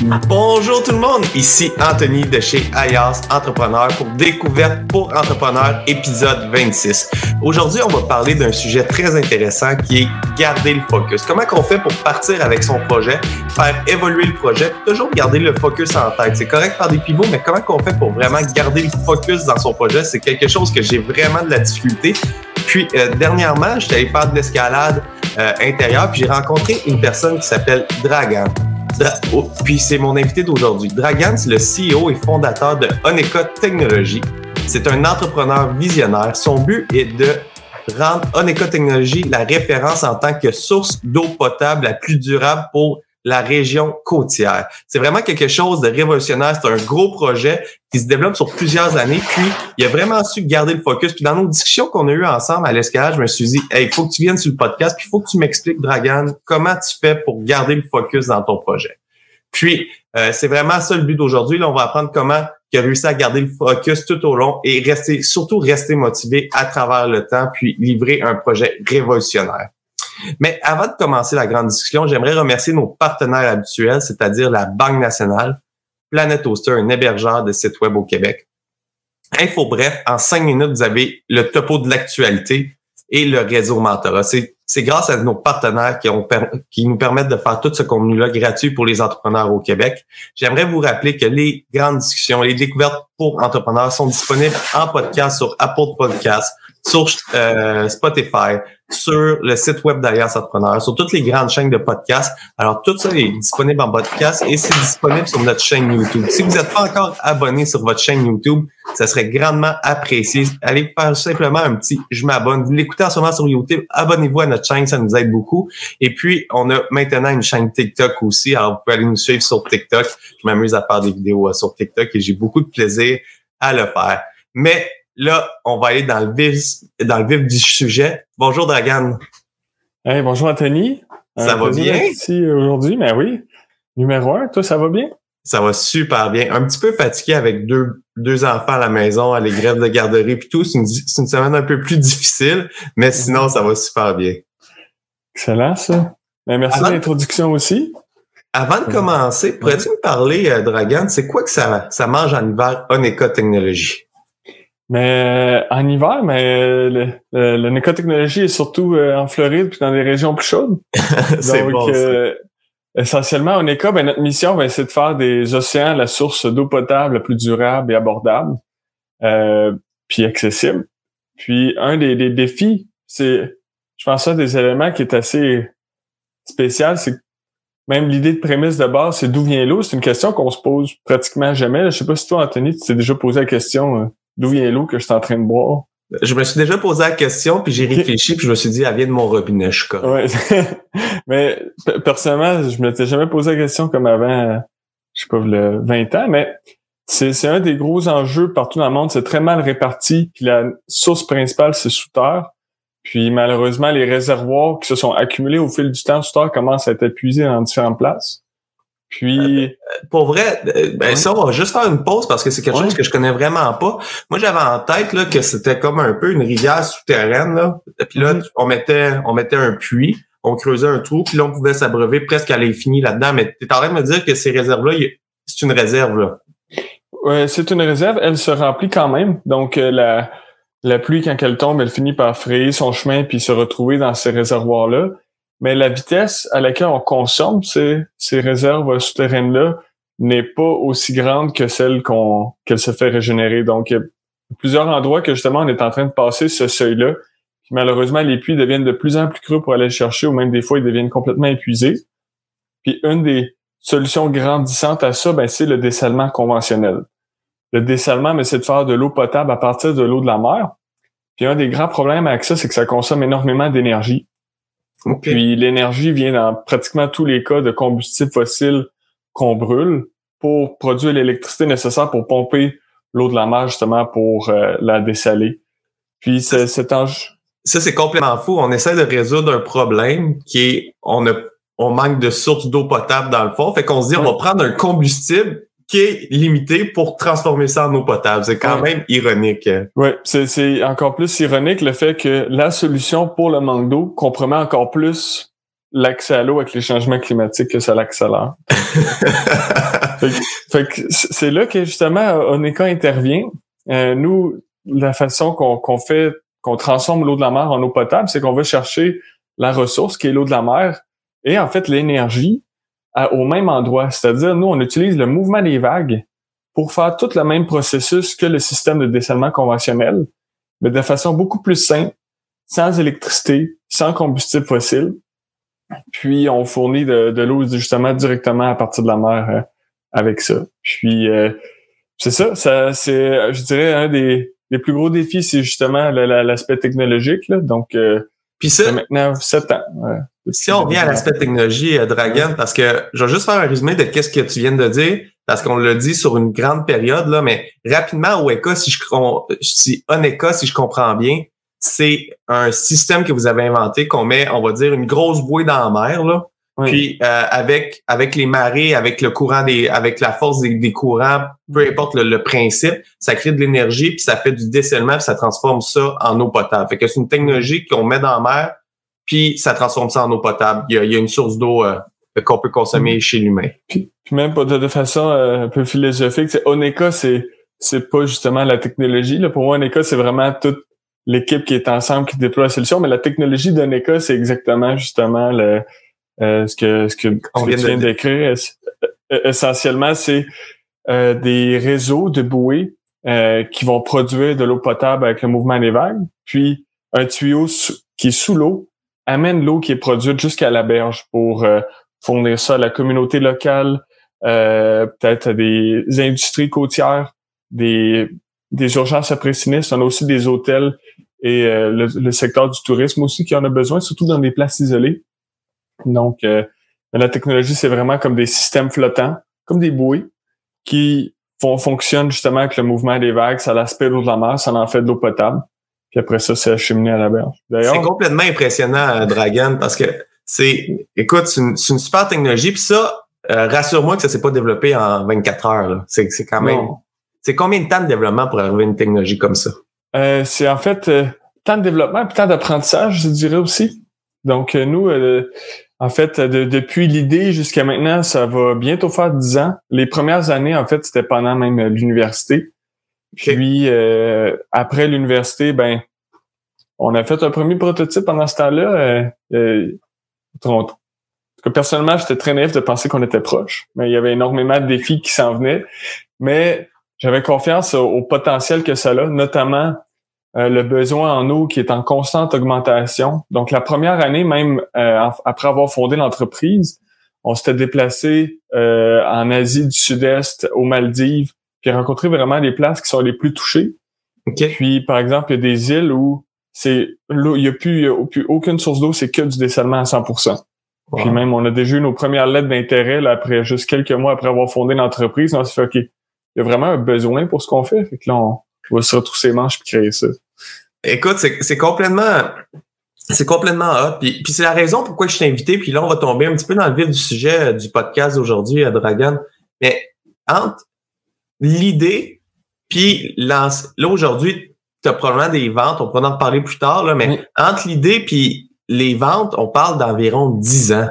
Bonjour tout le monde, ici Anthony de chez Ayas Entrepreneur pour Découverte pour Entrepreneurs, épisode 26. Aujourd'hui, on va parler d'un sujet très intéressant qui est garder le focus. Comment qu'on fait pour partir avec son projet, faire évoluer le projet, toujours garder le focus en tête? C'est correct faire des pivots, mais comment qu'on fait pour vraiment garder le focus dans son projet? C'est quelque chose que j'ai vraiment de la difficulté. Puis euh, dernièrement, j'étais allé faire de l'escalade euh, intérieure, puis j'ai rencontré une personne qui s'appelle Dragan. Oh, puis c'est mon invité d'aujourd'hui. Dragan, le CEO et fondateur de Honeka Technologies. C'est un entrepreneur visionnaire. Son but est de rendre Honeka Technologies la référence en tant que source d'eau potable la plus durable pour la région côtière. C'est vraiment quelque chose de révolutionnaire. C'est un gros projet qui se développe sur plusieurs années. Puis, il a vraiment su garder le focus. Puis, dans nos discussions qu'on a eues ensemble à l'escalade, je me suis dit, hey, il faut que tu viennes sur le podcast. Puis, il faut que tu m'expliques, Dragan, comment tu fais pour garder le focus dans ton projet. Puis, euh, c'est vraiment ça le but d'aujourd'hui. Là, on va apprendre comment il a réussi à garder le focus tout au long et rester, surtout rester motivé à travers le temps, puis livrer un projet révolutionnaire. Mais avant de commencer la grande discussion, j'aimerais remercier nos partenaires habituels, c'est-à-dire la Banque nationale, Planet Hoster, un hébergeur de sites web au Québec. Info bref, en cinq minutes, vous avez le topo de l'actualité et le réseau mentorat. C'est grâce à nos partenaires qui, ont, qui nous permettent de faire tout ce contenu-là gratuit pour les entrepreneurs au Québec. J'aimerais vous rappeler que les grandes discussions, les découvertes pour entrepreneurs sont disponibles en podcast sur Apple Podcasts, sur euh, Spotify, sur le site web d'Alliance Entrepreneur, sur toutes les grandes chaînes de podcasts. Alors, tout ça est disponible en podcast et c'est disponible sur notre chaîne YouTube. Si vous n'êtes pas encore abonné sur votre chaîne YouTube, ça serait grandement apprécié. Allez faire simplement un petit « je m'abonne ». Vous l'écoutez en ce moment sur YouTube, abonnez-vous à notre chaîne, ça nous aide beaucoup. Et puis, on a maintenant une chaîne TikTok aussi. Alors, vous pouvez aller nous suivre sur TikTok. Je m'amuse à faire des vidéos euh, sur TikTok et j'ai beaucoup de plaisir à le faire. Mais Là, on va aller dans le vif, dans le vif du sujet. Bonjour, Dragan. Hey, bonjour, Anthony. Ça va bien? Ici aujourd'hui, mais oui. Numéro un, toi, ça va bien? Ça va super bien. Un petit peu fatigué avec deux, deux enfants à la maison, à les grèves de garderie puis tout. C'est une, une, semaine un peu plus difficile, mais sinon, ça va super bien. Excellent, ça. Ben, merci de l'introduction aussi. Avant de commencer, pourrais-tu me parler, euh, Dragan, c'est quoi que ça, ça mange en hiver Oneka Technologies? Mais euh, en hiver, mais euh, le, le, le est surtout euh, en Floride puis dans des régions plus chaudes. c'est bon, essentiellement, en Éco, ben, notre mission, ben, c'est de faire des océans la source d'eau potable la plus durable et abordable, puis accessible. Puis un des, des défis, c'est, je pense ça, des éléments qui est assez spécial, c'est même l'idée de prémisse de base, c'est d'où vient l'eau. C'est une question qu'on se pose pratiquement jamais. Je sais pas si toi, Anthony, tu t'es déjà posé la question d'où vient l'eau que je suis en train de boire? Je me suis déjà posé la question, puis j'ai réfléchi, puis je me suis dit, elle vient de mon robinet, je suis ouais. mais personnellement, je m'étais jamais posé la question comme avant, je sais pas, le 20 ans, mais c'est un des gros enjeux partout dans le monde. C'est très mal réparti, puis la source principale, c'est sous terre. Puis malheureusement, les réservoirs qui se sont accumulés au fil du temps sous terre commencent à être épuisés dans différentes places. Puis, euh, pour vrai, euh, ben ça, on va juste faire une pause parce que c'est quelque chose que je connais vraiment pas. Moi, j'avais en tête là que c'était comme un peu une rivière souterraine là. Puis là, on mettait, on mettait un puits, on creusait un trou, puis là, on pouvait s'abreuver presque à l'infini là-dedans. Mais tu es en train de me dire que ces réserves-là, c'est une réserve là. Ouais, c'est une réserve. Elle se remplit quand même. Donc euh, la la pluie quand elle tombe, elle finit par frayer son chemin puis se retrouver dans ces réservoirs-là mais la vitesse à laquelle on consomme ces, ces réserves souterraines-là n'est pas aussi grande que celle qu'on qu'elle se fait régénérer. Donc, il y a plusieurs endroits que justement on est en train de passer ce seuil-là. malheureusement, les puits deviennent de plus en plus creux pour aller le chercher, ou même des fois, ils deviennent complètement épuisés. Puis une des solutions grandissantes à ça, ben, c'est le dessalement conventionnel. Le dessalement, mais c'est de faire de l'eau potable à partir de l'eau de la mer. Puis un des grands problèmes avec ça, c'est que ça consomme énormément d'énergie. Puis l'énergie vient dans pratiquement tous les cas de combustibles fossiles qu'on brûle pour produire l'électricité nécessaire pour pomper l'eau de la mer justement pour euh, la dessaler. Puis cet enjeu. Ça, c'est complètement fou. On essaie de résoudre un problème qui est on a on manque de sources d'eau potable dans le fond. Fait qu'on se dit on va prendre un combustible qui est limité pour transformer ça en eau potable. C'est quand même ironique. Oui, c'est encore plus ironique le fait que la solution pour le manque d'eau compromet encore plus l'accès à l'eau avec les changements climatiques que ça l'accélère. fait, que c'est là que justement Oneka intervient. Euh, nous, la façon qu'on fait, qu'on transforme l'eau de la mer en eau potable, c'est qu'on va chercher la ressource qui est l'eau de la mer et en fait l'énergie au même endroit. C'est-à-dire, nous, on utilise le mouvement des vagues pour faire tout le même processus que le système de dessalement conventionnel, mais de façon beaucoup plus simple, sans électricité, sans combustible fossile. Puis on fournit de, l'eau justement directement à partir de la mer euh, avec ça. Puis euh, c'est ça, ça c'est, je dirais, un des, plus gros défis, c'est justement l'aspect technologique. Là. Donc, euh, Puis ça, maintenant sept ans. Si on revient à l'aspect technologie, Dragon, parce que je vais juste faire un résumé de qu'est-ce que tu viens de dire, parce qu'on l'a dit sur une grande période, là, mais rapidement, OECA, si je si Oneka, si je comprends bien, c'est un système que vous avez inventé qu'on met, on va dire, une grosse bouée dans la mer, là. Puis euh, avec avec les marées, avec le courant des, avec la force des, courants, peu importe le, principe, ça crée de l'énergie puis ça fait du dessalement puis ça transforme ça en eau potable. Fait que c'est une technologie qu'on met dans la mer puis ça transforme ça en eau potable. Il y a, une source d'eau euh, qu'on peut consommer mm. chez l'humain. Puis, même de, de façon euh, un peu philosophique, c'est Oneka, c'est c'est pas justement la technologie. Là. Pour moi, Oneka, c'est vraiment toute l'équipe qui est ensemble qui déploie la solution, mais la technologie d'Oneka, c'est exactement justement le, euh, ce que ce que, On tu viens d'écrire. Euh, essentiellement, c'est euh, des réseaux de bouées qui vont produire de l'eau potable avec le mouvement des vagues, puis un tuyau qui est sous l'eau amène l'eau qui est produite jusqu'à la berge pour fournir ça à la communauté locale, peut-être à des industries côtières, des des urgences après sinistre, on a aussi des hôtels et euh, le, secteur du tourisme aussi qui en a besoin, surtout dans des places isolées. Donc, euh, la technologie, c'est vraiment comme des systèmes flottants, comme des bouées qui font, fonctionnent justement avec le mouvement des vagues, ça l'aspect l'eau de la mer, ça en fait de l'eau potable. Puis après ça, c'est acheminé à la berge. C'est complètement impressionnant, euh, Dragon, parce que c'est, écoute, c'est une, super technologie. Puis ça, rassure-moi que ça s'est pas développé en 24 heures. C'est, c'est quand même. C'est combien de temps de développement pour arriver à une technologie comme ça? Euh, c'est en fait euh, temps de développement et temps d'apprentissage, je dirais aussi. Donc, euh, nous, en fait, depuis l'idée jusqu'à maintenant, ça va bientôt faire dix ans. Les premières années, en fait, c'était pendant même l'université. Puis, après l'université, ben, on a fait un premier prototype pendant ce temps-là. personnellement, j'étais très naïf de penser qu'on était proche, mais il y avait énormément de défis qui s'en venaient. Mais j'avais confiance au, potentiel que ça a, notamment euh, le besoin en eau qui est en constante augmentation. Donc, la première année, même euh, après avoir fondé l'entreprise, on s'était déplacé euh, en Asie du Sud-Est, aux Maldives, puis rencontré vraiment les places qui sont les plus touchées. Puis, par exemple, il y a des îles où c'est il n'y a, plus, plus aucune source d'eau, c'est que du dessalement à 100% Puis même, on a déjà eu nos premières lettres d'intérêt après juste quelques mois après avoir fondé l'entreprise. On s'est fait, OK, il y a vraiment un besoin pour ce qu'on fait. Fait que là, on, va se retrousser les manches et créer ça. Écoute, c'est complètement c'est complètement hot. Puis, puis c'est la raison pourquoi je t'ai invité. Puis là, on va tomber un petit peu dans le vif du sujet euh, du podcast d'aujourd'hui à Dragon. Mais entre l'idée, puis là, aujourd'hui, tu as probablement des ventes, on pourra en reparler plus tard, là, mais entre l'idée puis les ventes, on parle d'environ 10 ans.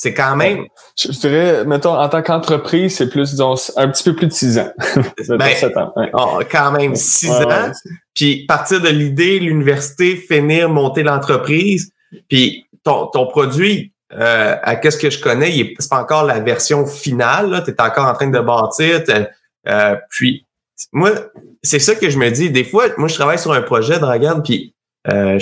C'est quand même. Je, dirais, mettons, en tant qu'entreprise, c'est plus, disons, un petit peu plus de six ans. ben, 7 ans. Oh, quand même six ans. Puis partir de l'idée, l'université, finir, monter l'entreprise. Puis ton, ton produit, euh, à qu'est-ce que je connais, c'est pas encore la version finale. Tu es encore en train de bâtir. Euh, puis moi, c'est ça que je me dis. Des fois, moi, je travaille sur un projet, Dragon, puis euh,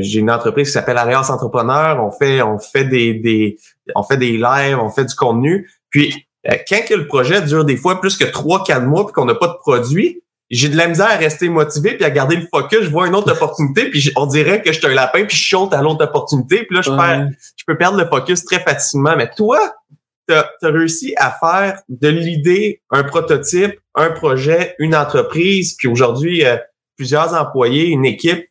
j'ai une entreprise qui s'appelle Alliance Entrepreneur. On fait, on fait des, des, on fait des lives, on fait du contenu. Puis euh, quand que le projet dure des fois plus que trois, quatre mois puis qu'on n'a pas de produit, j'ai de la misère à rester motivé puis à garder le focus. Je vois une autre opportunité puis on dirait que je suis un lapin puis je saute à l'autre opportunité. Puis là, je, perds, je peux perdre le focus très facilement. Mais toi, tu as, réussi à faire de l'idée un prototype, un projet, une entreprise, puis aujourd'hui, euh, plusieurs employés, une équipe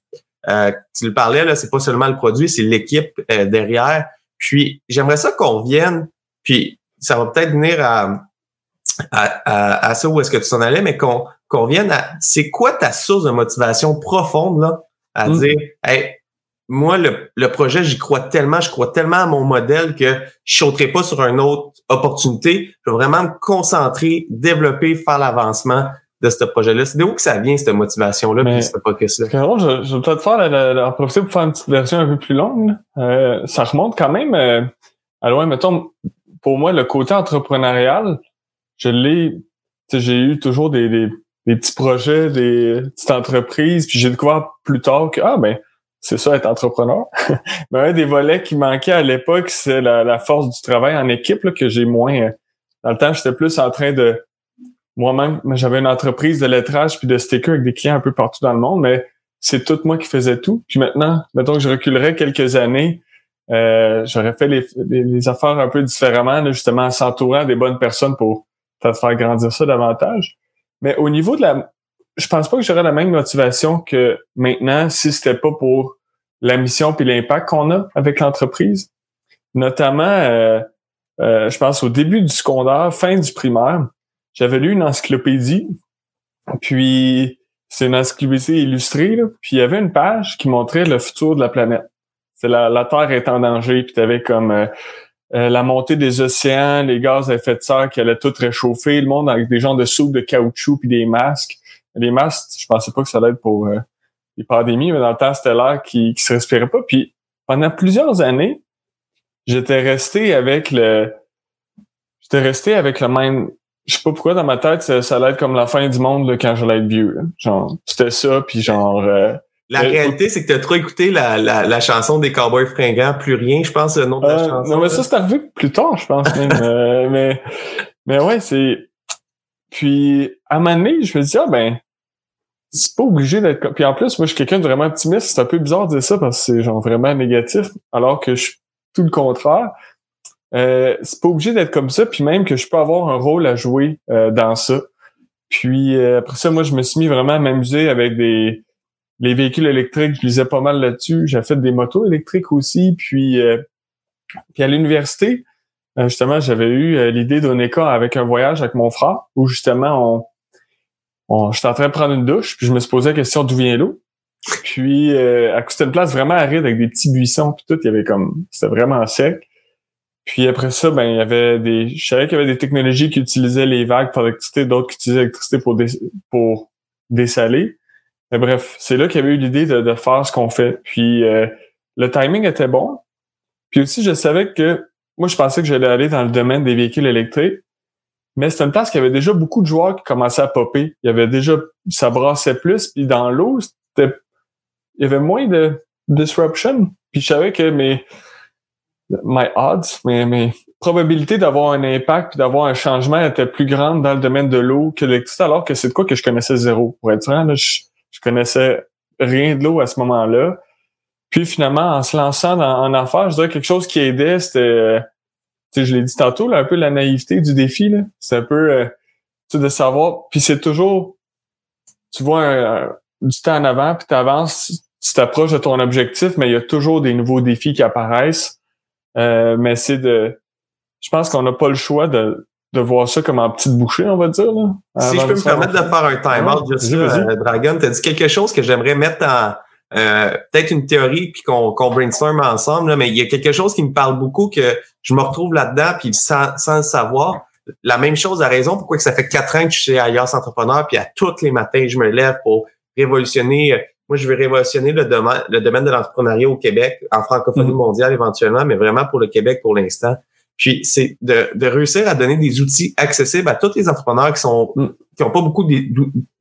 euh, tu le parlais, là, c'est pas seulement le produit, c'est l'équipe euh, derrière. Puis j'aimerais ça qu'on vienne, puis ça va peut-être venir à, à, ça où est-ce que tu t'en allais, mais qu'on qu'on vienne à c'est quoi ta source de motivation profonde là à mm. dire hey, moi le, le projet j'y crois tellement, je crois tellement à mon modèle que je sauterai pas sur une autre opportunité, je vais vraiment me concentrer, développer, faire l'avancement de ce projet-là. C'est d'où que ça vient cette motivation-là, puis ce focus-là? Je, je vais peut-être faire la, la, profiter pour faire une petite version un peu plus longue. Euh, ça remonte quand même euh, à loin, mettons, pour moi, le côté entrepreneurial, je l'ai, j'ai eu toujours des, des, petits projets, des petites entreprises, puis j'ai découvert plus tard que, ah ben, c'est ça être entrepreneur. Mais un des volets qui manquait à l'époque, c'est la, force du travail en équipe là, que j'ai moins. Euh, dans le temps, j'étais plus en train de moi-même, j'avais une entreprise de lettrage puis de stickers avec des clients un peu partout dans le monde, mais c'est tout moi qui faisais tout. Puis maintenant, mettons que je reculerais quelques années, euh, j'aurais fait les, les, affaires un peu différemment, justement en s'entourant des bonnes personnes pour faire grandir ça davantage. Mais au niveau de la... Je pense pas que j'aurais la même motivation que maintenant si c'était pas pour la mission puis l'impact qu'on a avec l'entreprise. Notamment, euh, euh, je pense au début du secondaire, fin du primaire, j'avais lu une encyclopédie, puis c'est une encyclopédie illustrée, là, puis il y avait une page qui montrait le futur de la planète. C'est la, la Terre est en danger, puis tu avais comme euh, euh, la montée des océans, les gaz à effet de serre qui allaient tout réchauffer, le monde avec des gens de soupe de caoutchouc puis des masques. Les masques, je pensais pas que ça allait être pour euh, les pandémies, mais dans le temps, c'était l'air qui, qui se respirait pas. Puis pendant plusieurs années, j'étais resté avec le j'étais resté avec le même je sais pas pourquoi dans ma tête ça, allait être comme la fin du monde là, quand j'allais être vieux. Genre c'était ça puis genre euh, la euh, réalité, c'est que tu as trop écouté la, la, la, chanson des Cowboys fringants, plus rien, je pense, le nom de la euh, chanson. Non, mais ça, c'est arrivé plus tard, je pense même. Euh, mais, mais ouais, c'est. Puis à un moment donné, je me dis, ah ben, c'est pas obligé d'être. Puis en plus, moi, je suis quelqu'un de vraiment optimiste. C'est un peu bizarre de dire ça parce que c'est genre vraiment négatif, alors que je suis tout le contraire. Euh, c'est pas obligé d'être comme ça, puis même que je peux avoir un rôle à jouer dans ça. Puis après ça, moi, je me suis mis vraiment à m'amuser avec des les véhicules électriques, je lisais pas mal là-dessus. J'ai fait des motos électriques aussi. Puis, euh, puis à l'université, euh, justement, j'avais eu euh, l'idée d'un écart avec un voyage avec mon frère où justement, on, on j'étais en train de prendre une douche, puis je me suis posé la question d'où vient l'eau. Puis, euh, c'était une place vraiment aride avec des petits buissons, puis tout, il y avait comme, c'était vraiment sec. Puis après ça, ben il y avait des, je savais qu'il y avait des technologies qui utilisaient les vagues pour l'électricité, d'autres qui utilisaient l'électricité pour, pour dessaler. Mais bref, c'est là qu'il y avait eu l'idée de, faire ce qu'on fait. Puis euh, le timing était bon. Puis aussi, je savais que moi, je pensais que j'allais aller dans le domaine des véhicules électriques. Mais c'était une place qui avait déjà beaucoup de joueurs qui commençaient à popper. Il y avait déjà, ça brassait plus. Puis dans l'eau, c'était, il y avait moins de disruption. Puis je savais que mes, my odds, mes, mes probabilités d'avoir un impact puis d'avoir un changement étaient plus grandes dans le domaine de l'eau que l'électricité, alors que c'est de quoi que je connaissais zéro. Pour être franc, là, je, je connaissais rien de l'eau à ce moment-là. Puis finalement, en se lançant dans, en affaires, je dirais quelque chose qui aidait, c'était, sais, je l'ai dit tantôt, là, un peu la naïveté du défi. C'est un peu, euh, de savoir. Puis c'est toujours, tu vois du temps en avant, puis tu avances, tu t'approches de ton objectif, mais il y a toujours des nouveaux défis qui apparaissent. Euh, mais c'est de, je pense qu'on n'a pas le choix de, de voir ça comme en petite bouchée, on va dire. Là, si je peux me permettre de faire un time-out, juste euh, Dragon, tu as dit quelque chose que j'aimerais mettre en euh, peut-être une théorie puis qu'on qu'on brainstorm ensemble, là, mais il y a quelque chose qui me parle beaucoup que je me retrouve là-dedans, puis sans, sans le savoir. La même chose à raison pourquoi que ça fait quatre ans que je suis ailleurs Entrepreneur, puis à tous les matins, je me lève pour révolutionner. Moi, je veux révolutionner le domaine, le domaine de l'entrepreneuriat au Québec, en francophonie mm-hmm. mondiale éventuellement, mais vraiment pour le Québec pour l'instant. Puis c'est de, de, réussir à donner des outils accessibles à tous les entrepreneurs qui sont mm. qui ont pas beaucoup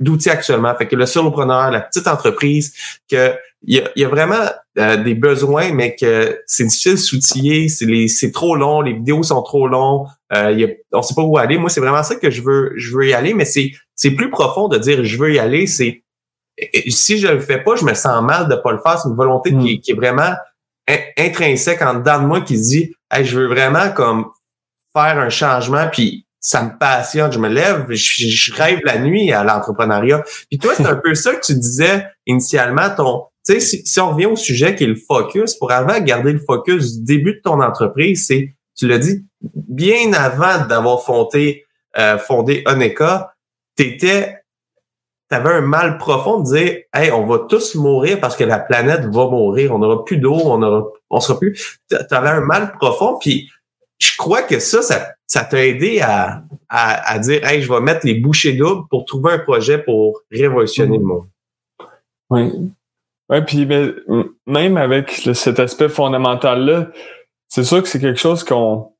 d'outils actuellement. Fait que le solopreneur, la petite entreprise, que il y a, y a, vraiment euh, des besoins, mais que c'est difficile de s'outiller, c'est c'est trop long, les vidéos sont trop longs, euh, y a, on sait pas où aller. Moi, c'est vraiment ça que je veux je veux y aller, mais c'est c'est plus profond de dire je veux y aller. C'est si je le fais pas, je me sens mal de pas le faire. C'est une volonté qui, mm. qui est vraiment intrinsèque en dedans de moi qui dit je veux vraiment comme faire un changement puis ça me passionne, je me lève, je, rêve la nuit à l'entrepreneuriat. Puis toi, c'est un peu ça que tu disais initialement, ton, tu sais, si, on revient au sujet qui est le focus, pour avant garder le focus du début de ton entreprise, c'est, tu l'as dit, bien avant d'avoir fondé euh, fondé Oneka, t'étais, t'avais un mal profond de dire, hey, on va tous mourir parce que la planète va mourir, on n'aura plus d'eau, on aura, on sera plus. T'avais un mal profond, puis je crois que ça, ça, t'a aidé à, à, dire, hey, je vais mettre les bouchées doubles pour trouver un projet pour révolutionner le monde. Oui. Ouais, puis même avec cet aspect fondamental-là, c'est sûr que c'est quelque chose qu'on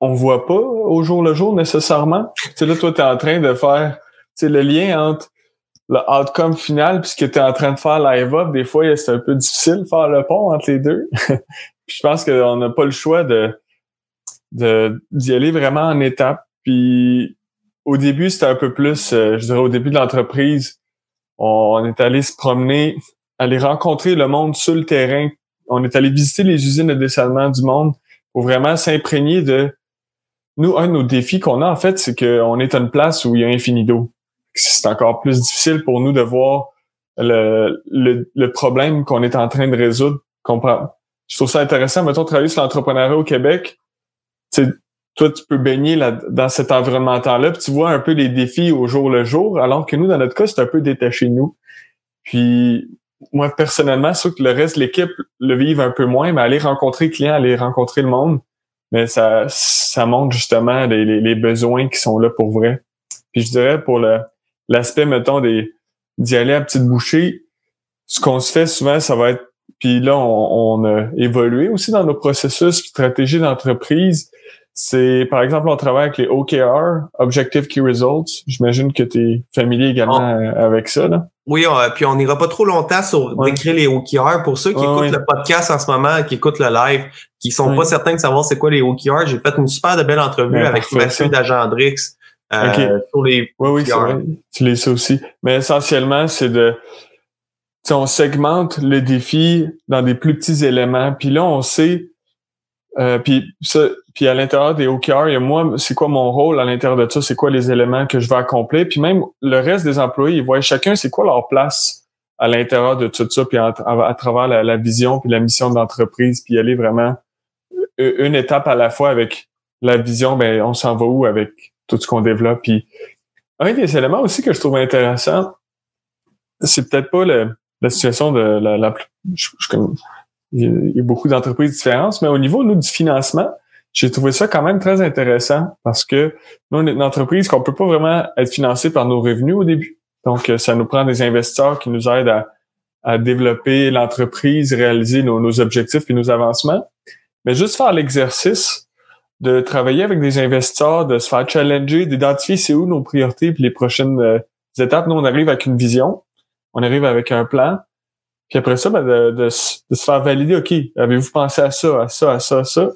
on voit pas au jour le jour nécessairement. Tu sais, là, toi, tu es en train de faire le lien entre le outcome final puis ce que tu es en train de faire live up. Des fois, c'est un peu difficile de faire le pont entre les deux. puis je pense qu'on n'a pas le choix de d'y aller vraiment en étapes. Puis au début, c'était un peu plus, euh, je dirais au début de l'entreprise, on, est allé se promener, aller rencontrer le monde sur le terrain. On est allé visiter les usines de dessalement du monde pour vraiment s'imprégner de nous, un de nos défis qu'on a, en fait, c'est qu'on est à une place où il y a infini d'eau. C'est encore plus difficile pour nous de voir le, le, problème qu'on est en train de résoudre. Je trouve ça intéressant, mettons, travailler sur l'entrepreneuriat au Québec. toi, tu peux baigner là, dans cet environnement-là, puis tu vois un peu les défis au jour le jour, alors que nous, dans notre cas, c'est un peu détaché de nous. Puis moi, personnellement, sûr que le reste de l'équipe le vive un peu moins, mais aller rencontrer les clients, aller rencontrer le monde, mais ça, ça montre justement les, les, besoins qui sont là pour vrai. Puis je dirais pour le l'aspect, mettons, des d'y aller à petite bouchée, ce qu'on se fait souvent, ça va être puis là, on, on, a évolué aussi dans nos processus, stratégies d'entreprise. C'est, par exemple, on travaille avec les OKR, Objective Key Results. J'imagine que tu es familier également ah. avec ça. Là. Oui, puis on n'ira pas trop longtemps sur décrire les OKR. Pour ceux qui écoutent le podcast en ce moment, qui écoutent le live, qui sont pas certains de savoir c'est quoi les OKR, j'ai fait une super de belle entrevue avec Mathieu d'Agendrix euh, sur les oui, Oui, c'est Tu les sais aussi. Mais essentiellement, c'est de... on segmente le défi dans des plus petits éléments. Puis là, on sait euh, puis ça, puis à l'intérieur des OKR, il y a moi, c'est quoi mon rôle à l'intérieur de ça, c'est quoi les éléments que je vais accomplir? Puis même le reste des employés, ils voient chacun c'est quoi leur place à l'intérieur de tout ça, puis à, travers la, vision puis la mission de l'entreprise, puis aller vraiment une étape à la fois avec la vision, ben on s'en va où avec tout ce qu'on développe. Puis un des éléments aussi que je trouve intéressant, c'est peut-être pas la situation de la, la je, je, il y a beaucoup d'entreprises différentes, mais au niveau nous, du financement, j'ai trouvé ça quand même très intéressant parce que nous, on est une entreprise qu'on peut pas vraiment être financé par nos revenus au début. Donc, euh, ça nous prend des investisseurs qui nous aident à, à développer l'entreprise, réaliser nos, nos, objectifs et nos avancements. Mais juste faire l'exercice de travailler avec des investisseurs, de se faire challenger, d'identifier c'est où nos priorités et les prochaines euh, étapes. Nous, on arrive avec une vision, on arrive avec un plan, puis après ça, ben, de, de, se faire valider, OK, avez-vous pensé à ça, à ça, à ça, à ça?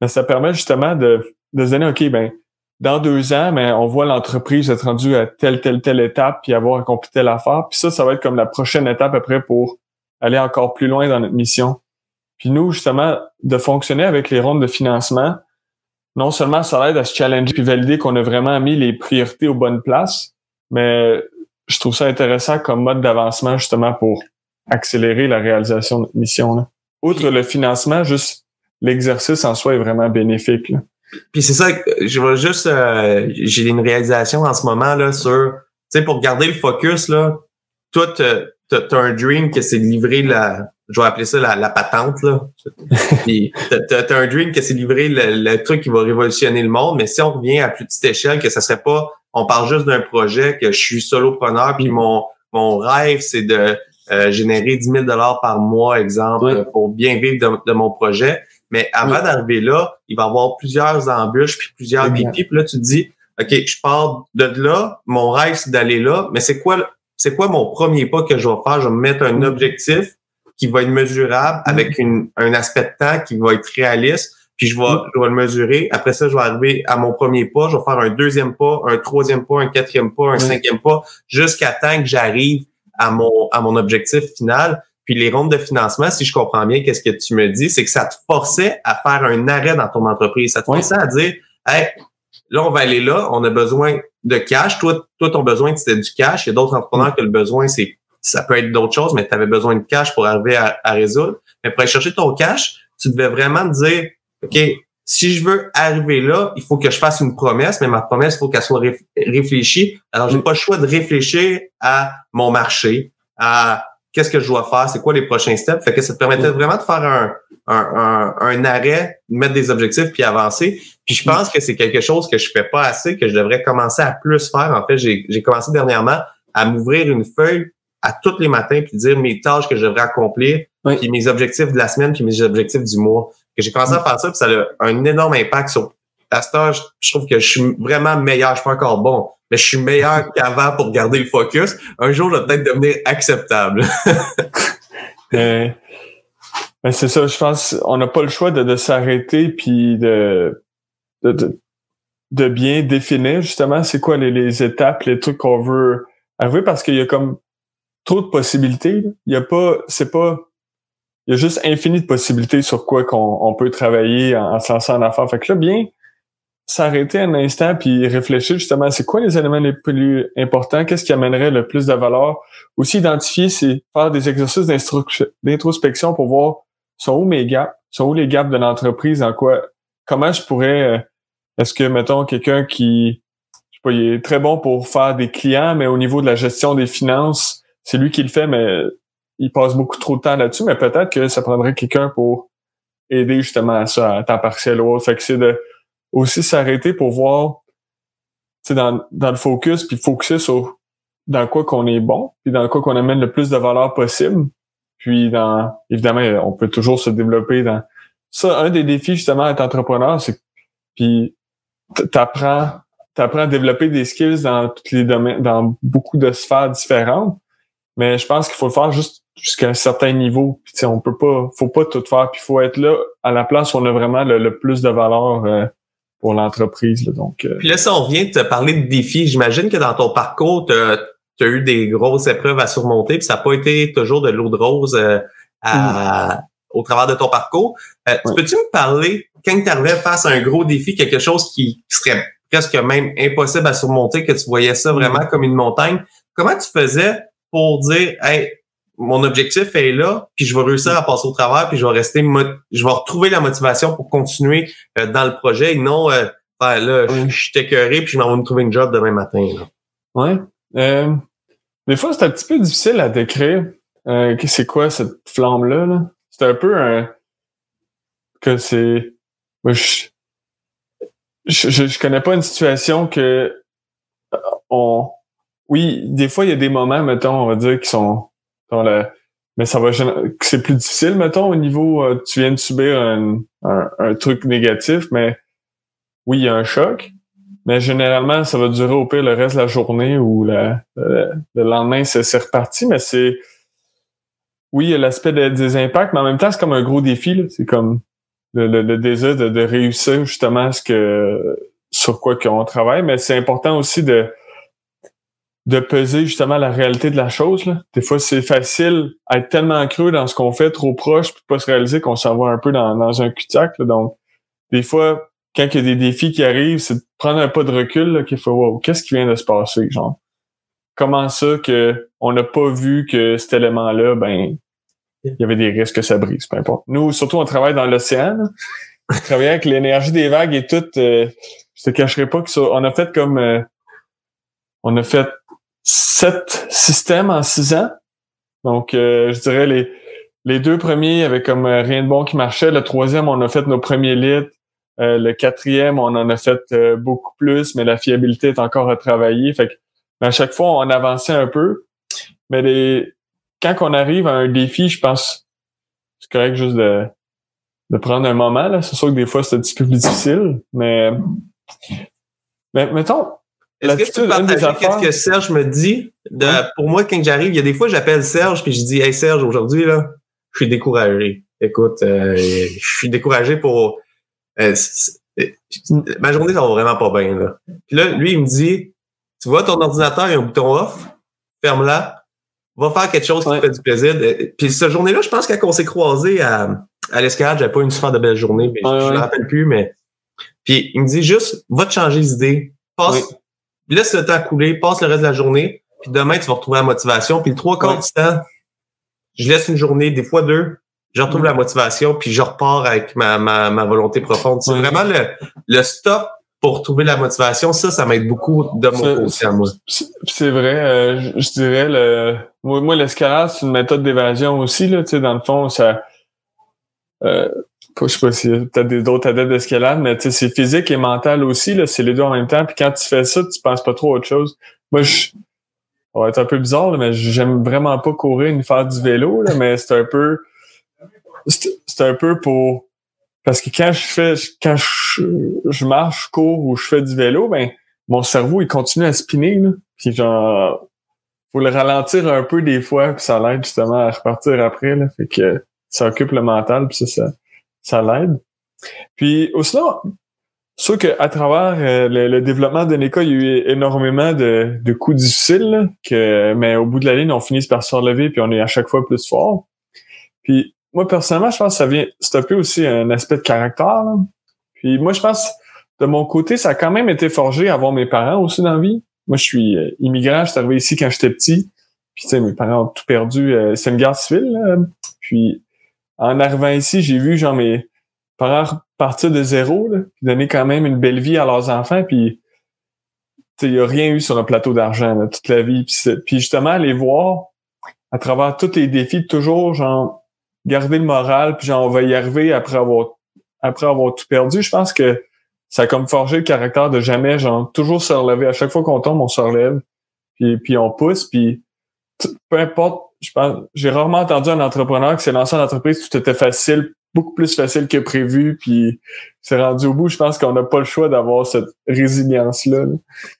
Ben, ça permet justement de, de se donner, OK, ben, dans deux ans, ben, on voit l'entreprise être rendue à telle, telle, telle étape, puis avoir accompli telle affaire. Puis ça, ça va être comme la prochaine étape après pour aller encore plus loin dans notre mission. Puis nous, justement, de fonctionner avec les rondes de financement, non seulement ça aide à se challenger puis valider qu'on a vraiment mis les priorités aux bonnes places, mais je trouve ça intéressant comme mode d'avancement justement pour accélérer la réalisation de notre mission. Là. Outre le financement, juste l'exercice en soi est vraiment bénéfique. Là. Puis c'est ça, je vois juste, euh, j'ai une réalisation en ce moment là sur, tu sais, pour garder le focus là, toi t'as un dream que c'est de livrer la, je vais appeler ça la, patente là. Puis t'as un dream que c'est livrer le, le, truc qui va révolutionner le monde, mais si on revient à plus petite échelle, que ça serait pas, on parle juste d'un projet que je suis solopreneur, puis mon mon rêve c'est de euh, générer 10 000 par mois, exemple, pour bien vivre de, mon projet. Mais avant d'arriver là, il va y avoir plusieurs embûches puis plusieurs défis. Puis là, tu te dis, OK, je pars de là, mon rêve, c'est d'aller là, mais c'est quoi, c'est quoi mon premier pas que je vais faire? Je vais me mettre un objectif qui va être mesurable avec une, un aspect de temps qui va être réaliste, puis je vais, je vais le mesurer. Après ça, je vais arriver à mon premier pas, je vais faire un deuxième pas, un troisième pas, un quatrième pas, un cinquième pas, jusqu'à temps que j'arrive à mon, à mon objectif final. Puis les rondes de financement, si je comprends bien, qu'est-ce que tu me dis, c'est que ça te forçait à faire un arrêt dans ton entreprise. Ça te forçait à dire, hey, là, on va aller là, on a besoin de cash. Toi, toi ton besoin, c'était du cash. Il y a d'autres entrepreneurs que le besoin, c'est ça peut être d'autres choses, mais tu avais besoin de cash pour arriver à, résoudre. Mais pour aller chercher ton cash, tu devais vraiment te dire, OK, si je veux arriver là, il faut que je fasse une promesse, mais ma promesse, il faut qu'elle soit réfléchie. Alors, j'ai pas le choix de réfléchir à mon marché, à qu'est-ce que je dois faire, c'est quoi les prochains steps. Fait que ça te permettait vraiment de faire un, un, un, arrêt, mettre des objectifs puis avancer. Puis je pense que c'est quelque chose que je fais pas assez, que je devrais commencer à plus faire. En fait, j'ai commencé dernièrement à m'ouvrir une feuille à tous les matins puis dire mes tâches que je devrais accomplir, puis mes objectifs de la semaine puis mes objectifs du mois. Que j'ai commencé à faire ça, puis ça a un énorme impact sur à ce âge, je trouve que je suis vraiment meilleur. Je suis pas encore bon, mais je suis meilleur qu'avant pour garder le focus. Un jour, je vais peut-être devenir acceptable. mais, c'est ça, je pense, on n'a pas le choix de, de s'arrêter puis de, de, de, bien définir justement c'est quoi les, les étapes, les trucs qu'on veut arriver parce qu'il y a comme trop de possibilités. Il y a pas, c'est pas, il y a juste infini de possibilités sur quoi qu'on on peut travailler en, se lançant en affaires. Fait que là, bien s'arrêter un instant puis réfléchir justement c'est quoi les éléments les plus importants, qu'est-ce qui amènerait le plus de valeur? Aussi identifier, c'est faire des exercices d'introspection pour voir sont où mes gaps, sont où les gaps de l'entreprise, en quoi, comment je pourrais, euh, est-ce que mettons quelqu'un qui, je sais pas, il est très bon pour faire des clients, mais au niveau de la gestion des finances, c'est lui qui le fait, mais il passe beaucoup trop de temps là-dessus, mais peut-être que ça prendrait quelqu'un pour aider justement à ça à temps partiel ou autre. Fait que c'est de aussi s'arrêter pour voir dans, dans le focus, puis focuser sur dans quoi qu'on est bon, puis dans quoi qu'on amène le plus de valeur possible. Puis dans évidemment, on peut toujours se développer dans ça. Un des défis justement d'être entrepreneur, c'est puis t'apprends t'apprends à développer des skills dans tous les domaines, dans beaucoup de sphères différentes. Mais je pense qu'il faut le faire juste jusqu'à un certain niveau. Puis, on peut pas, faut pas tout faire. Puis il faut être là à la place où on a vraiment le, plus de valeur euh, pour l'entreprise. Donc, euh. Puis là, ça, on vient de te parler de défis. J'imagine que dans ton parcours, tu as, eu des grosses épreuves à surmonter, puis ça n'a pas été toujours de l'eau de rose euh, à, mm. au travers de ton parcours. Euh, Peux-tu me parler, quand tu arrivais face à un gros défi, quelque chose qui serait presque même impossible à surmonter, que tu voyais ça vraiment mm. comme une montagne, comment tu faisais pour dire, hey, mon objectif est là, puis je vais réussir à passer au travers, puis je vais rester, je vais retrouver la motivation pour continuer euh, dans le projet et non, euh, ben là, je suis écœuré, puis je m'en vais me trouver une job demain matin. Là. Ouais. Euh, des fois, c'est un petit peu difficile à décrire. Euh, c'est quoi cette flamme-là? -là, c'est un peu un... que c'est... je, je, je, connais pas une situation que on... Oui, des fois, il y a des moments, mettons, on va dire, qui sont mais ça va c'est plus difficile, mettons, au niveau euh, tu viens de subir un, truc négatif, mais oui, il y a un choc. Mais généralement, ça va durer au pire le reste de la journée ou le, le lendemain, c'est reparti. Mais c'est oui, il y a l'aspect des impacts, mais en même temps, c'est comme un gros défi. C'est comme le, le, désir de, de, réussir justement ce que sur quoi qu'on travaille. Mais c'est important aussi de de peser justement la réalité de la chose. Là. Des fois, c'est facile à être tellement creux dans ce qu'on fait, trop proche, puis pas se réaliser qu'on s'en va un peu dans, dans un cul-de-sac. Donc, des fois, quand il y a des défis qui arrivent, c'est de prendre un pas de recul, qu'il faut wow, qu'est-ce qui vient de se passer, genre? Comment ça que on n'a pas vu que cet élément-là, ben, il y avait des risques que ça brise, peu importe. Nous, surtout, on travaille dans l'océan. On travaille avec l'énergie des vagues et tout. Euh, je te cacherai pas que ça, on a fait comme euh, on a fait sept systèmes en six ans. Donc, euh, je dirais les, les deux premiers avaient comme euh, rien de bon qui marchait. Le troisième, on a fait nos premiers litres. Euh, le quatrième, on en a fait beaucoup plus, mais la fiabilité est encore à travailler. Fait à chaque fois, on avançait un peu. Mais quand on arrive à un défi, je pense c'est correct juste de, de prendre un moment. C'est sûr que des fois, c'est un petit peu plus difficile, mais, mais mettons, est-ce que tu peux partager qu'est-ce que Serge me dit? De, Pour moi, quand j'arrive, il y a des fois, j'appelle Serge puis je dis, hey Serge, aujourd'hui, là, je suis découragé. Écoute, euh, je suis découragé pour... Euh, ma journée, ça va vraiment pas bien. Là. Puis là, lui, il me dit, tu vois, ton ordinateur, il y a un bouton off, ferme-la, va faire quelque chose qui te fait du plaisir. Puis cette journée-là, je pense qu'on s'est croisés à, à l'escalade, j'avais pas une super de belle journée, mais je ne me rappelle plus, mais... Puis il me dit juste, va te changer d'idée, passe laisse le temps couler, passe le reste de la journée, puis demain, tu vas retrouver la motivation. Puis le trois quarts du temps, je laisse une journée, des fois deux, je retrouve la motivation, puis je repars avec ma, ma, ma volonté profonde. C'est vraiment le, le stop pour trouver la motivation. Ça, ça m'aide beaucoup de mon côté à moi. C'est vrai. Euh, je, dirais, le, moi, l'escalade, c'est une méthode d'évasion aussi. Là, dans le fond, ça... Euh, je sais pas si t'as d'autres adeptes d'escalade, mais c'est physique et mental aussi. Là, c'est les deux en même temps. Puis quand tu fais ça, tu penses pas trop à autre chose. Moi, je... Ça va être un peu bizarre, mais j'aime vraiment pas courir ni faire du vélo, là, mais c'est un peu c'est un peu pour parce que quand je fais quand je, marche, je cours ou je fais du vélo, ben mon cerveau il continue à spinner là. Puis genre faut le ralentir un peu des fois, puis ça l'aide justement à repartir après. Là. Fait que ça occupe le mental, puis ça, ça, ça l'aide. Puis aussi sûr qu'à travers euh, le, développement de l'école, il y a eu énormément de, de coups difficiles, que, mais au bout de la ligne, on finit par se relever, puis on est à chaque fois plus fort. Puis moi, personnellement, je pense que ça vient, peu aussi un aspect de caractère. Puis moi, je pense, de mon côté, ça a quand même été forgé à avoir mes parents aussi dans la vie. Moi, je suis euh, immigrant, je suis arrivé ici quand j'étais petit. Puis, tu sais, mes parents ont tout perdu. Euh, c'est une guerre civile. Puis, en arrivant ici, j'ai vu, genre, mes parents partir de zéro, puis donner quand même une belle vie à leurs enfants. Puis, il n'y a rien eu sur un plateau d'argent toute la vie. Puis, puis justement, les voir à travers tous les défis, toujours, genre, garder le moral, puis genre, on va y arriver après avoir, après avoir tout perdu. Je pense que ça a comme forgé le caractère de jamais, genre, toujours se relever. À chaque fois qu'on tombe, on se relève, puis, puis on pousse, puis peu importe, je pense, j'ai rarement entendu un entrepreneur qui s'est lancé en entreprise, tout était facile, beaucoup plus facile que prévu, puis c'est rendu au bout. Je pense qu'on n'a pas le choix d'avoir cette résilience-là.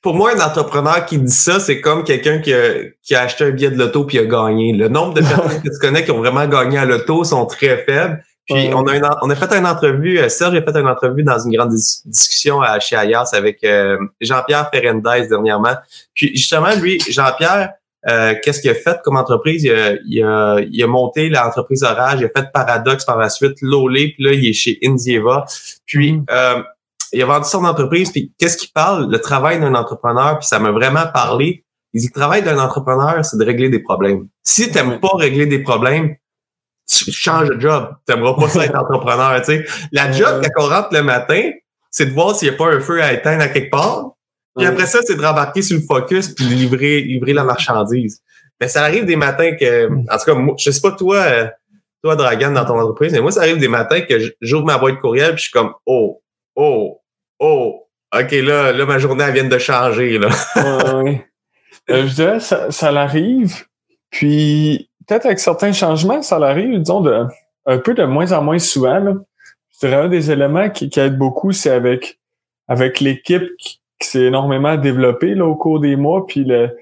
Pour moi, un entrepreneur qui dit ça, c'est comme quelqu'un qui a, qui a acheté un billet de loto puis a gagné. Le nombre de personnes que tu connais qui ont vraiment gagné à loto sont très faibles. Puis on a on a fait une entrevue, euh, Serge a fait une entrevue dans une grande discussion à, chez Ayas avec euh, Jean-Pierre Ferrandez dernièrement. Puis justement, lui, Jean-Pierre, euh, qu'est-ce qu'il a fait comme entreprise? Il a, il a, monté l'entreprise Orage, il a fait Paradox par la suite, Lolé, puis là, il est chez Indieva. Puis, mm. euh, il a vendu son entreprise, puis qu'est-ce qu'il parle? Le travail d'un entrepreneur, puis ça m'a vraiment parlé. Il dit, le travail d'un entrepreneur, c'est de régler des problèmes. Si tu n'aimes pas régler des problèmes, tu changes de job. Tu n'aimeras pas ça être entrepreneur, tu sais. La job, quand on rentre le matin, c'est de voir s'il n'y a pas un feu à éteindre à quelque part, puis après ça, c'est de rembarquer sur le focus puis de livrer, livrer la marchandise. Mais ça arrive des matins que, en tout cas, moi, je sais pas toi, euh, toi, Dragan, dans ton entreprise, mais moi, ça arrive des matins que j'ouvre ma boîte courriel puis je suis comme, oh, oh, oh, OK, là, là, ma journée, elle vient de changer, là. oui. Euh, je dirais, ça, ça l'arrive. Puis, peut-être avec certains changements, ça l'arrive, disons, de, un peu de moins en moins souvent, là. Je dirais, un des éléments qui, qui aide beaucoup, c'est avec, avec l'équipe qui, qui s'est énormément développé là, au cours des mois. Puis le,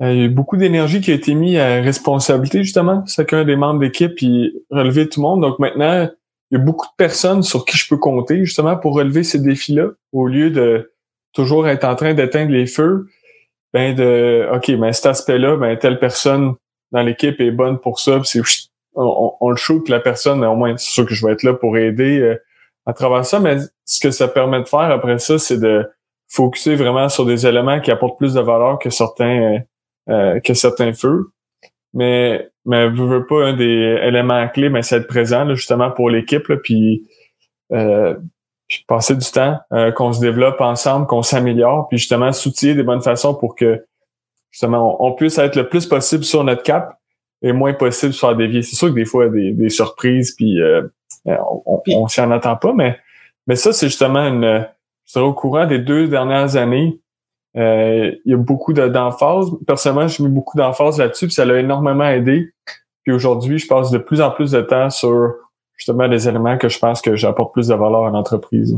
euh, il y a eu beaucoup d'énergie qui a été mise à responsabilité, justement, chacun des membres d'équipe, puis relever tout le monde. Donc maintenant, il y a beaucoup de personnes sur qui je peux compter, justement, pour relever ces défis-là, au lieu de toujours être en train d'éteindre les feux. Ben de OK, ben cet aspect-là, ben telle personne dans l'équipe est bonne pour ça, c'est on, on, le shoot la personne, mais au moins c'est sûr que je vais être là pour aider euh, à travers ça. Mais ce que ça permet de faire après ça, c'est de focuser vraiment sur des éléments qui apportent plus de valeur que certains euh, euh, que certains feux. Mais mais veux, veux pas un des éléments clés, mais c'est être présent là, justement pour l'équipe puis euh, puis passer du temps euh, qu'on se développe ensemble, qu'on s'améliore, puis justement s'outiller des bonnes façons pour que justement on, puisse être le plus possible sur notre cap et moins possible sur la dévier. C'est sûr que des fois il y a des, des surprises puis on, on, s'y en attend pas, mais mais ça c'est justement une je au courant des deux dernières années. Euh, il y a beaucoup d'emphase. Personnellement, j'ai mis beaucoup d'emphase là-dessus, puis ça l'a énormément aidé. Puis aujourd'hui, je passe de plus en plus de temps sur justement des éléments que je pense que j'apporte plus de valeur à l'entreprise.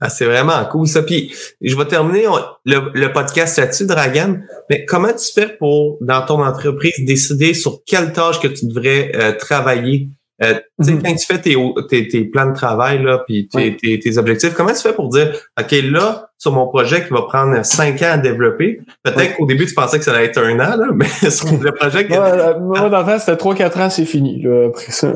Ah, c'est vraiment cool ça. Puis je vais terminer le, podcast là-dessus, Dragan. Mais comment tu fais pour, dans ton entreprise, décider sur quelle tâche que tu devrais euh, travailler? Euh, mhm. Quand tu fais tes, tes, plans de travail, là, puis tes, tes, objectifs, comment tu fais pour dire, OK, là, sur mon projet qui va prendre cinq ans à développer, peut-être qu'au début, tu pensais que ça allait être un an, là, mais sur le projet... Qui... Euh, moi, dans le temps, c'était trois, quatre ans, c'est fini, là, après ça.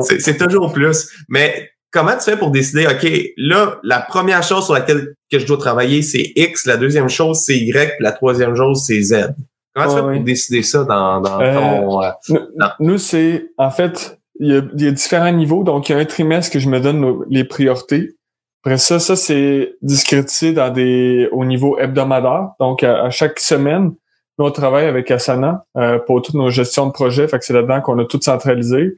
c'est toujours plus. Mais comment tu fais pour décider, OK, là, la première chose sur laquelle que je dois travailler, c'est X, la deuxième chose, c'est Y, puis la troisième chose, c'est Z? Comment tu fais pour décider ça dans, dans euh, ton... nous, c'est, en fait, il y, a, il y, a, différents niveaux. Donc, il y a un trimestre que je me donne les priorités. Après ça, ça, c'est discrétisé dans des au niveau hebdomadaire. Donc, à, chaque semaine, nous, on travaille avec Asana euh, pour toutes nos gestions de projet. Fait que c'est là-dedans qu'on a tout centralisé.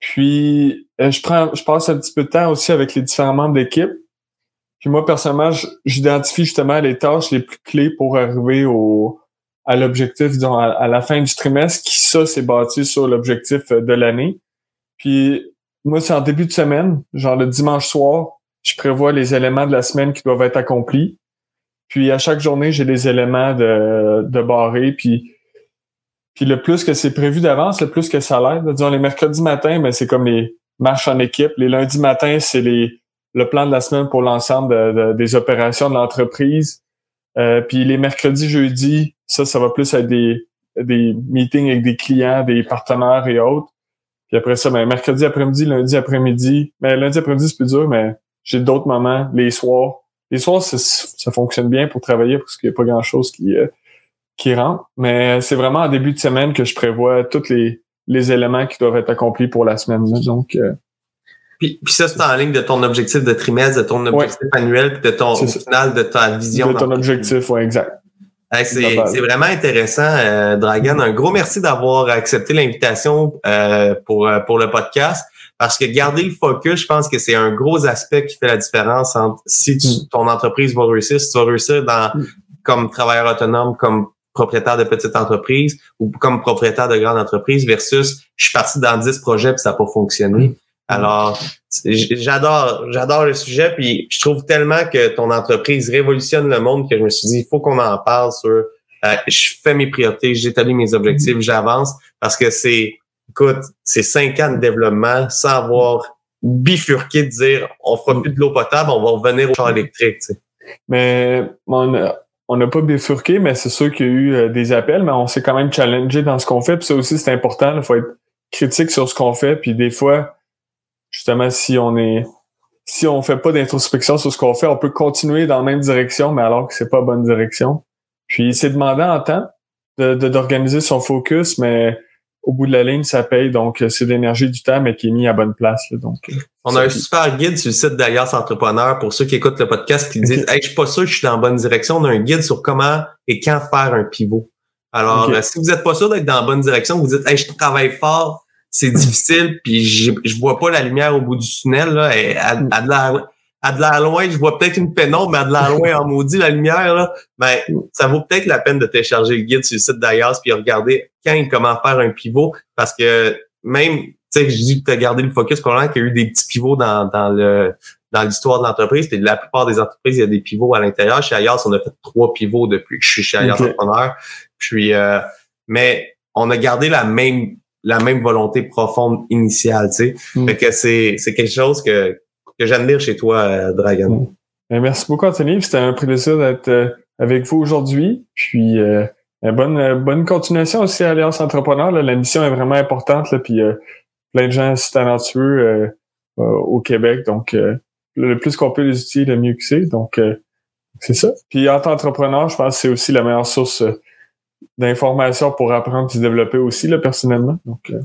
Puis, euh, je prends, je passe un petit peu de temps aussi avec les différents membres d'équipe. Puis moi, personnellement, j'identifie justement les tâches les plus clés pour arriver au, à l'objectif, disons, à, la fin du trimestre, qui ça, c'est bâti sur l'objectif de l'année. Puis moi, c'est en début de semaine, genre le dimanche soir, je prévois les éléments de la semaine qui doivent être accomplis. Puis à chaque journée, j'ai les éléments de, de barré. Puis, puis le plus que c'est prévu d'avance, le plus que ça l'air. Disons, les mercredis matins, ben, c'est comme les marches en équipe. Les lundis matins, c'est les le plan de la semaine pour l'ensemble des opérations de l'entreprise. Euh, puis les mercredis, jeudis, ça, ça va plus être des, des meetings avec des clients, des partenaires et autres. Puis après ça, ben, mercredi après-midi, lundi après-midi. Mais ben, lundi après-midi, c'est plus dur, mais j'ai d'autres moments, les soirs. Les soirs, ça fonctionne bien pour travailler parce qu'il n'y a pas grand-chose qui, euh, qui rentre. Mais c'est vraiment en début de semaine que je prévois tous les, les éléments qui doivent être accomplis pour la semaine. Donc, euh, puis, puis ça, c'est en ligne de ton objectif de trimestre, de ton objectif annuel, puis de ton au final de ta vision. De ton objectif, oui, exact. C'est vraiment intéressant, euh, Dragon. Un gros merci d'avoir accepté l'invitation euh, pour, euh, pour le podcast. Parce que garder le focus, je pense que c'est un gros aspect qui fait la différence entre si mm. ton entreprise va réussir, si tu vas réussir dans, mm. comme travailleur autonome, comme propriétaire de petite entreprise ou comme propriétaire de grande entreprise versus je suis parti dans 10 projets puis ça n'a pas fonctionné. Alors, j'adore, j'adore le sujet, puis je trouve tellement que ton entreprise révolutionne le monde que je me suis dit, il faut qu'on en parle sur. Euh, je fais mes priorités, j'établis mes objectifs, j'avance, parce que c'est, écoute, c'est cinq ans de développement sans avoir bifurqué de dire, on fera plus de l'eau potable, on va revenir au char électrique. Mais on n'a pas bifurqué, mais c'est sûr qu'il y a eu euh, des appels, mais on s'est quand même challengé dans ce qu'on fait. Puis ça aussi, c'est important. Il faut être critique sur ce qu'on fait. Puis des fois, justement, si on est si on fait pas d'introspection sur ce qu'on fait, on peut continuer dans la même direction, mais alors que c'est pas la bonne direction. Puis c'est demandant en temps de, d'organiser son focus, mais au bout de la ligne, ça paye. Donc, c'est l'énergie du temps, mais qui est mis à bonne place. donc, On a un super guide sur le site d'Alias Entrepreneur pour ceux qui écoutent le podcast qui disent Hey, je suis pas sûr que je suis dans la bonne direction. On a un guide sur comment et quand faire un pivot. Alors, euh, si vous n'êtes pas sûr d'être dans la bonne direction, vous dites Hey, je travaille fort, c'est difficile, puis je, je vois pas la lumière au bout du tunnel. Là, et à, de la, à de la loin, je vois peut-être une pénombre, mais à de la loin en maudit la lumière, là, ben, ça vaut peut-être la peine de télécharger le guide sur le site d'Ayas puis regarder quand et comment faire un pivot, parce que même, tu sais, je dis que tu as gardé le focus, probablement qu'il y a eu des petits pivots dans, dans le dans l'histoire de l'entreprise. Puis la plupart des entreprises, il y a des pivots à l'intérieur. Chez Ayas, on a fait trois pivots depuis que je suis chez Ayas Entrepreneur. Puis, euh, mais on a gardé la même la même volonté profonde initiale, tu sais. Mm. Fait que c'est, c'est quelque chose que, que j'admire chez toi, euh, Dragon. Mm. Ben, merci beaucoup, Anthony. C'était un plaisir d'être euh, avec vous aujourd'hui. Puis euh, ben, bonne, bonne continuation aussi à Alliance Entrepreneur. La mission est vraiment importante. Là, puis plein de gens si talentueux au Québec. Donc, le plus qu'on peut les utiliser, le mieux que c'est. Donc, c'est ça. Puis en tant qu'entrepreneur, je pense que c'est aussi la meilleure source d'informations pour apprendre et se développer aussi, là, personnellement. Donc, euh,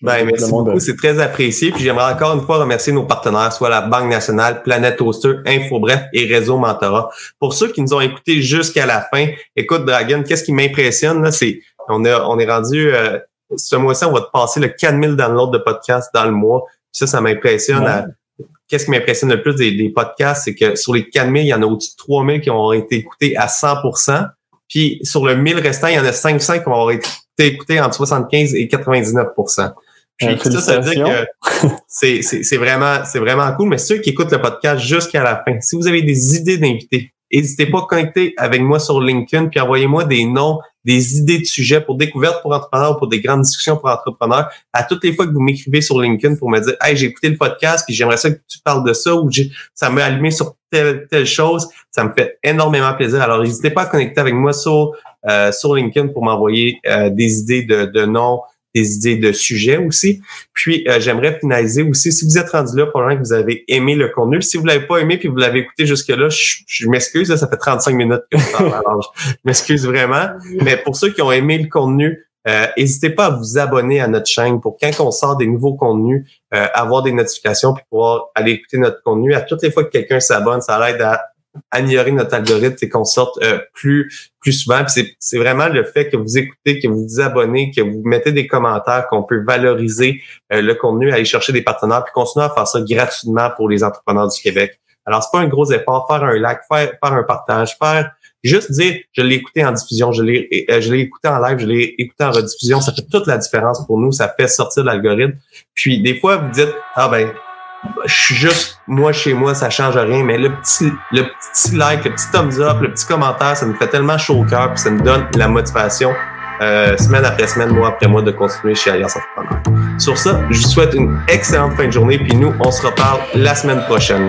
ben, merci beaucoup, c'est très apprécié. Puis j'aimerais encore une fois remercier nos partenaires, soit la Banque nationale, Planète Toaster, InfoBref et Réseau Mentorat. Pour ceux qui nous ont écoutés jusqu'à la fin, écoute Dragon, qu'est-ce qui m'impressionne là, c'est on a on est rendu euh, ce mois-ci, on va te passer le 4000 downloads de podcasts dans le mois. Puis ça, ça m'impressionne. Qu'est-ce qui m'impressionne le plus des, des podcasts, c'est que sur les 4000, il y en a au-dessus de 3000 qui ont été écoutés à 100 puis sur le 1000 restant, il y en a 500 qui vont été écoutés entre 75 et 99% puis ça, ça veut dire que c'est vraiment, c'est vraiment cool. Mais ceux qui écoutent le podcast jusqu'à la fin, si vous avez des idées d'invités, n'hésitez pas à connecter avec moi sur LinkedIn, puis envoyez-moi des noms, des idées de sujets pour découverte pour entrepreneurs, pour des grandes discussions pour entrepreneurs. À toutes les fois que vous m'écrivez sur LinkedIn pour me dire, hey, j'ai écouté le podcast, puis j'aimerais ça que tu parles de ça, ou ça m'a allumé sur telle telle chose, ça me fait énormément plaisir. Alors, n'hésitez pas à connecter avec moi sur euh, sur LinkedIn pour m'envoyer euh, des idées de, de noms, des idées de sujets aussi. Puis, euh, j'aimerais finaliser aussi, si vous êtes rendu là, probablement que vous avez aimé le contenu. Si vous l'avez pas aimé puis vous l'avez écouté jusque-là, je, m'excuse, ça fait 35 minutes que je parle. Alors, je m'excuse vraiment. Mais pour ceux qui ont aimé le contenu, N'hésitez pas à vous abonner à notre chaîne pour quand on sort des nouveaux contenus, avoir des notifications puis pouvoir aller écouter notre contenu. À toutes les fois que quelqu'un s'abonne, ça aide à améliorer notre algorithme et qu'on sorte euh, plus plus souvent. C'est vraiment le fait que vous écoutez, que vous vous abonnez, que vous mettez des commentaires, qu'on peut valoriser euh, le contenu, aller chercher des partenaires, puis continuer à faire ça gratuitement pour les entrepreneurs du Québec. Alors, c'est pas un gros effort, faire un like, faire, faire un partage, faire juste dire je l'ai écouté en diffusion, je l'ai euh, je l'ai écouté en live, je l'ai écouté en rediffusion, ça fait toute la différence pour nous, ça fait sortir l'algorithme. Puis des fois vous dites ah ben je suis juste moi chez moi, ça change rien, mais le petit, le petit like, le petit thumbs up, le petit commentaire, ça me fait tellement chaud au cœur, puis ça me donne la motivation euh, semaine après semaine, mois après mois de continuer chez Alliance Entrepreneur. Sur ça, je vous souhaite une excellente fin de journée, puis nous, on se reparle la semaine prochaine.